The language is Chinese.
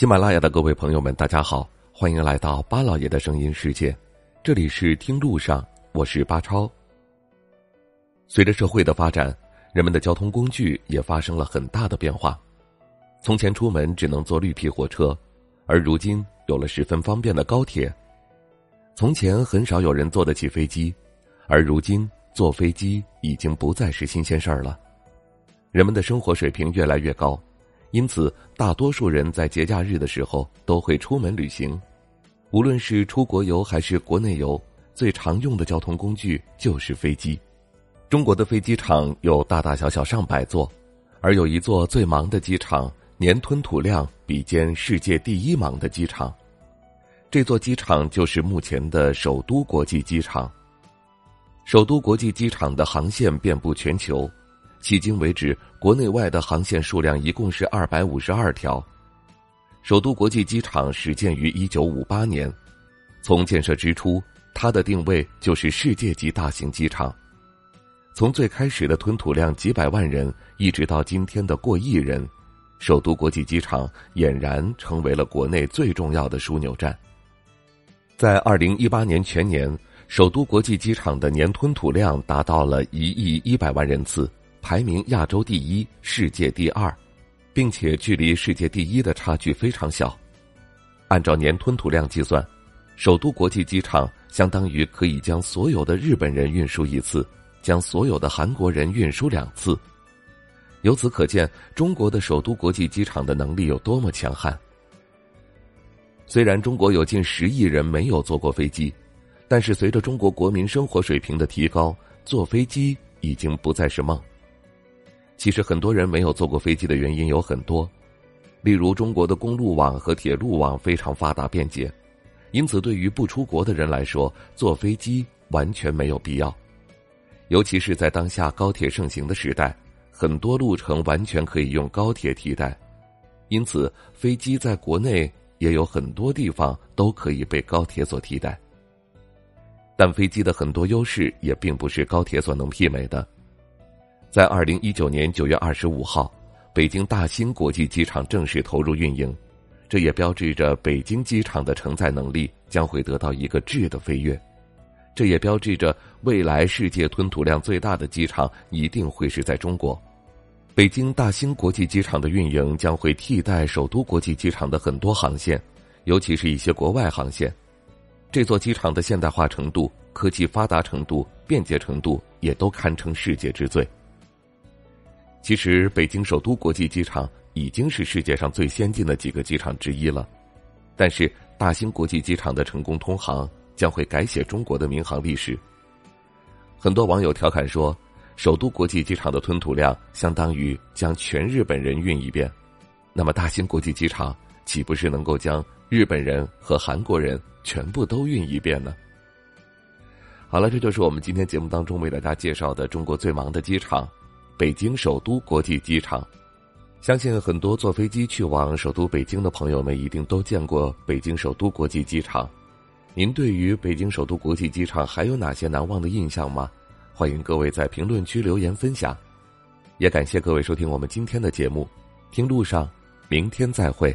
喜马拉雅的各位朋友们，大家好，欢迎来到巴老爷的声音世界，这里是听路上，我是巴超。随着社会的发展，人们的交通工具也发生了很大的变化。从前出门只能坐绿皮火车，而如今有了十分方便的高铁。从前很少有人坐得起飞机，而如今坐飞机已经不再是新鲜事儿了。人们的生活水平越来越高。因此，大多数人在节假日的时候都会出门旅行，无论是出国游还是国内游，最常用的交通工具就是飞机。中国的飞机场有大大小小上百座，而有一座最忙的机场，年吞吐量比肩世界第一忙的机场。这座机场就是目前的首都国际机场。首都国际机场的航线遍布全球。迄今为止，国内外的航线数量一共是二百五十二条。首都国际机场始建于一九五八年，从建设之初，它的定位就是世界级大型机场。从最开始的吞吐量几百万人，一直到今天的过亿人，首都国际机场俨然成为了国内最重要的枢纽站。在二零一八年全年，首都国际机场的年吞吐量达到了一亿一百万人次。排名亚洲第一，世界第二，并且距离世界第一的差距非常小。按照年吞吐量计算，首都国际机场相当于可以将所有的日本人运输一次，将所有的韩国人运输两次。由此可见，中国的首都国际机场的能力有多么强悍。虽然中国有近十亿人没有坐过飞机，但是随着中国国民生活水平的提高，坐飞机已经不再是梦。其实很多人没有坐过飞机的原因有很多，例如中国的公路网和铁路网非常发达便捷，因此对于不出国的人来说，坐飞机完全没有必要。尤其是在当下高铁盛行的时代，很多路程完全可以用高铁替代，因此飞机在国内也有很多地方都可以被高铁所替代。但飞机的很多优势也并不是高铁所能媲美的。在二零一九年九月二十五号，北京大兴国际机场正式投入运营，这也标志着北京机场的承载能力将会得到一个质的飞跃，这也标志着未来世界吞吐量最大的机场一定会是在中国。北京大兴国际机场的运营将会替代首都国际机场的很多航线，尤其是一些国外航线。这座机场的现代化程度、科技发达程度、便捷程度也都堪称世界之最。其实，北京首都国际机场已经是世界上最先进的几个机场之一了。但是，大兴国际机场的成功通航将会改写中国的民航历史。很多网友调侃说，首都国际机场的吞吐量相当于将全日本人运一遍，那么大兴国际机场岂不是能够将日本人和韩国人全部都运一遍呢？好了，这就是我们今天节目当中为大家介绍的中国最忙的机场。北京首都国际机场，相信很多坐飞机去往首都北京的朋友们一定都见过北京首都国际机场。您对于北京首都国际机场还有哪些难忘的印象吗？欢迎各位在评论区留言分享。也感谢各位收听我们今天的节目，听路上，明天再会。